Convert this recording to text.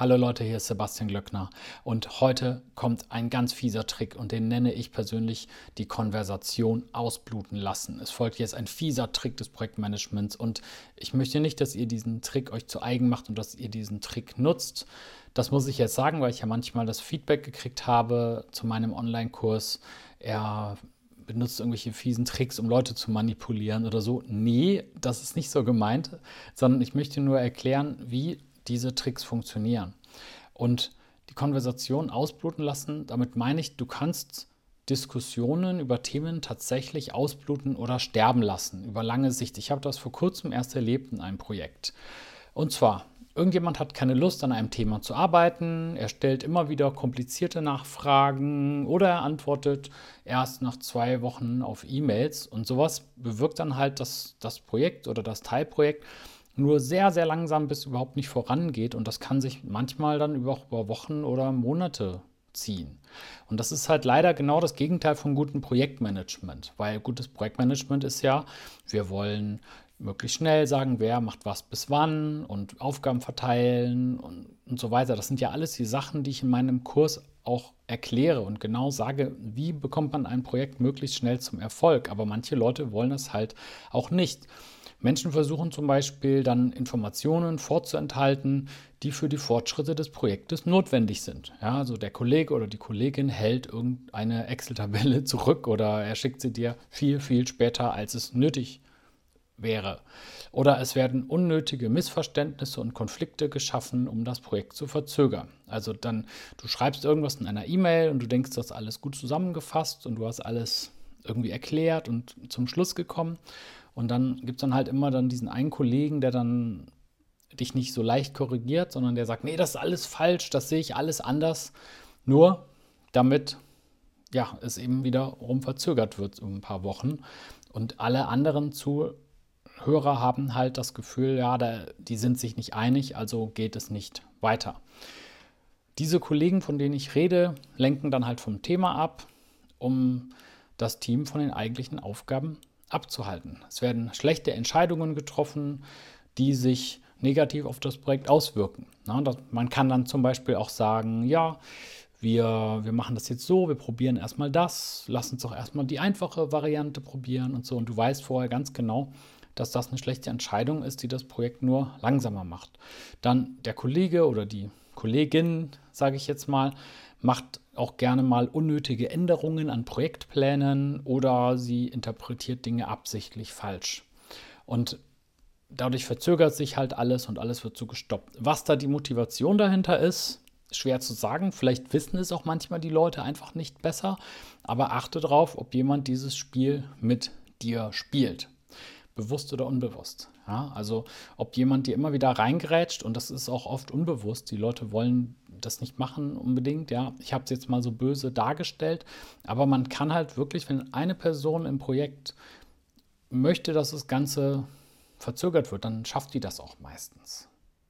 Hallo Leute, hier ist Sebastian Glöckner und heute kommt ein ganz fieser Trick und den nenne ich persönlich die Konversation ausbluten lassen. Es folgt jetzt ein fieser Trick des Projektmanagements und ich möchte nicht, dass ihr diesen Trick euch zu eigen macht und dass ihr diesen Trick nutzt. Das muss ich jetzt sagen, weil ich ja manchmal das Feedback gekriegt habe zu meinem Online-Kurs. Er benutzt irgendwelche fiesen Tricks, um Leute zu manipulieren oder so. Nee, das ist nicht so gemeint, sondern ich möchte nur erklären, wie diese Tricks funktionieren. Und die Konversation ausbluten lassen, damit meine ich, du kannst Diskussionen über Themen tatsächlich ausbluten oder sterben lassen über lange Sicht. Ich habe das vor kurzem erst erlebt in einem Projekt. Und zwar, irgendjemand hat keine Lust an einem Thema zu arbeiten, er stellt immer wieder komplizierte Nachfragen oder er antwortet erst nach zwei Wochen auf E-Mails und sowas bewirkt dann halt, dass das Projekt oder das Teilprojekt nur sehr, sehr langsam bis überhaupt nicht vorangeht und das kann sich manchmal dann über, über Wochen oder Monate ziehen. Und das ist halt leider genau das Gegenteil von gutem Projektmanagement, weil gutes Projektmanagement ist ja, wir wollen möglichst schnell sagen, wer macht was bis wann und Aufgaben verteilen und, und so weiter. Das sind ja alles die Sachen, die ich in meinem Kurs auch erkläre und genau sage, wie bekommt man ein Projekt möglichst schnell zum Erfolg. Aber manche Leute wollen das halt auch nicht. Menschen versuchen zum Beispiel dann Informationen vorzuenthalten, die für die Fortschritte des Projektes notwendig sind. Ja, also der Kollege oder die Kollegin hält irgendeine Excel-Tabelle zurück oder er schickt sie dir viel, viel später, als es nötig wäre. Oder es werden unnötige Missverständnisse und Konflikte geschaffen, um das Projekt zu verzögern. Also dann, du schreibst irgendwas in einer E-Mail und du denkst, das ist alles gut zusammengefasst und du hast alles irgendwie erklärt und zum Schluss gekommen. Und dann gibt es dann halt immer dann diesen einen Kollegen, der dann dich nicht so leicht korrigiert, sondern der sagt, nee, das ist alles falsch, das sehe ich alles anders. Nur damit ja, es eben wiederum verzögert wird um ein paar Wochen. Und alle anderen Zuhörer haben halt das Gefühl, ja, da, die sind sich nicht einig, also geht es nicht weiter. Diese Kollegen, von denen ich rede, lenken dann halt vom Thema ab, um das Team von den eigentlichen Aufgaben abzuhalten. Es werden schlechte Entscheidungen getroffen, die sich negativ auf das Projekt auswirken. Na, das, man kann dann zum Beispiel auch sagen, ja, wir, wir machen das jetzt so, wir probieren erstmal das, lass uns doch erstmal die einfache Variante probieren und so. Und du weißt vorher ganz genau, dass das eine schlechte Entscheidung ist, die das Projekt nur langsamer macht. Dann der Kollege oder die Kollegin, sage ich jetzt mal, macht auch gerne mal unnötige Änderungen an Projektplänen oder sie interpretiert Dinge absichtlich falsch. Und dadurch verzögert sich halt alles und alles wird so gestoppt. Was da die Motivation dahinter ist, schwer zu sagen. Vielleicht wissen es auch manchmal die Leute einfach nicht besser. Aber achte darauf, ob jemand dieses Spiel mit dir spielt. Bewusst oder unbewusst. Ja, also ob jemand dir immer wieder reingrätscht und das ist auch oft unbewusst. Die Leute wollen das nicht machen unbedingt. Ja, ich habe es jetzt mal so böse dargestellt, aber man kann halt wirklich, wenn eine Person im Projekt möchte, dass das Ganze verzögert wird, dann schafft die das auch meistens.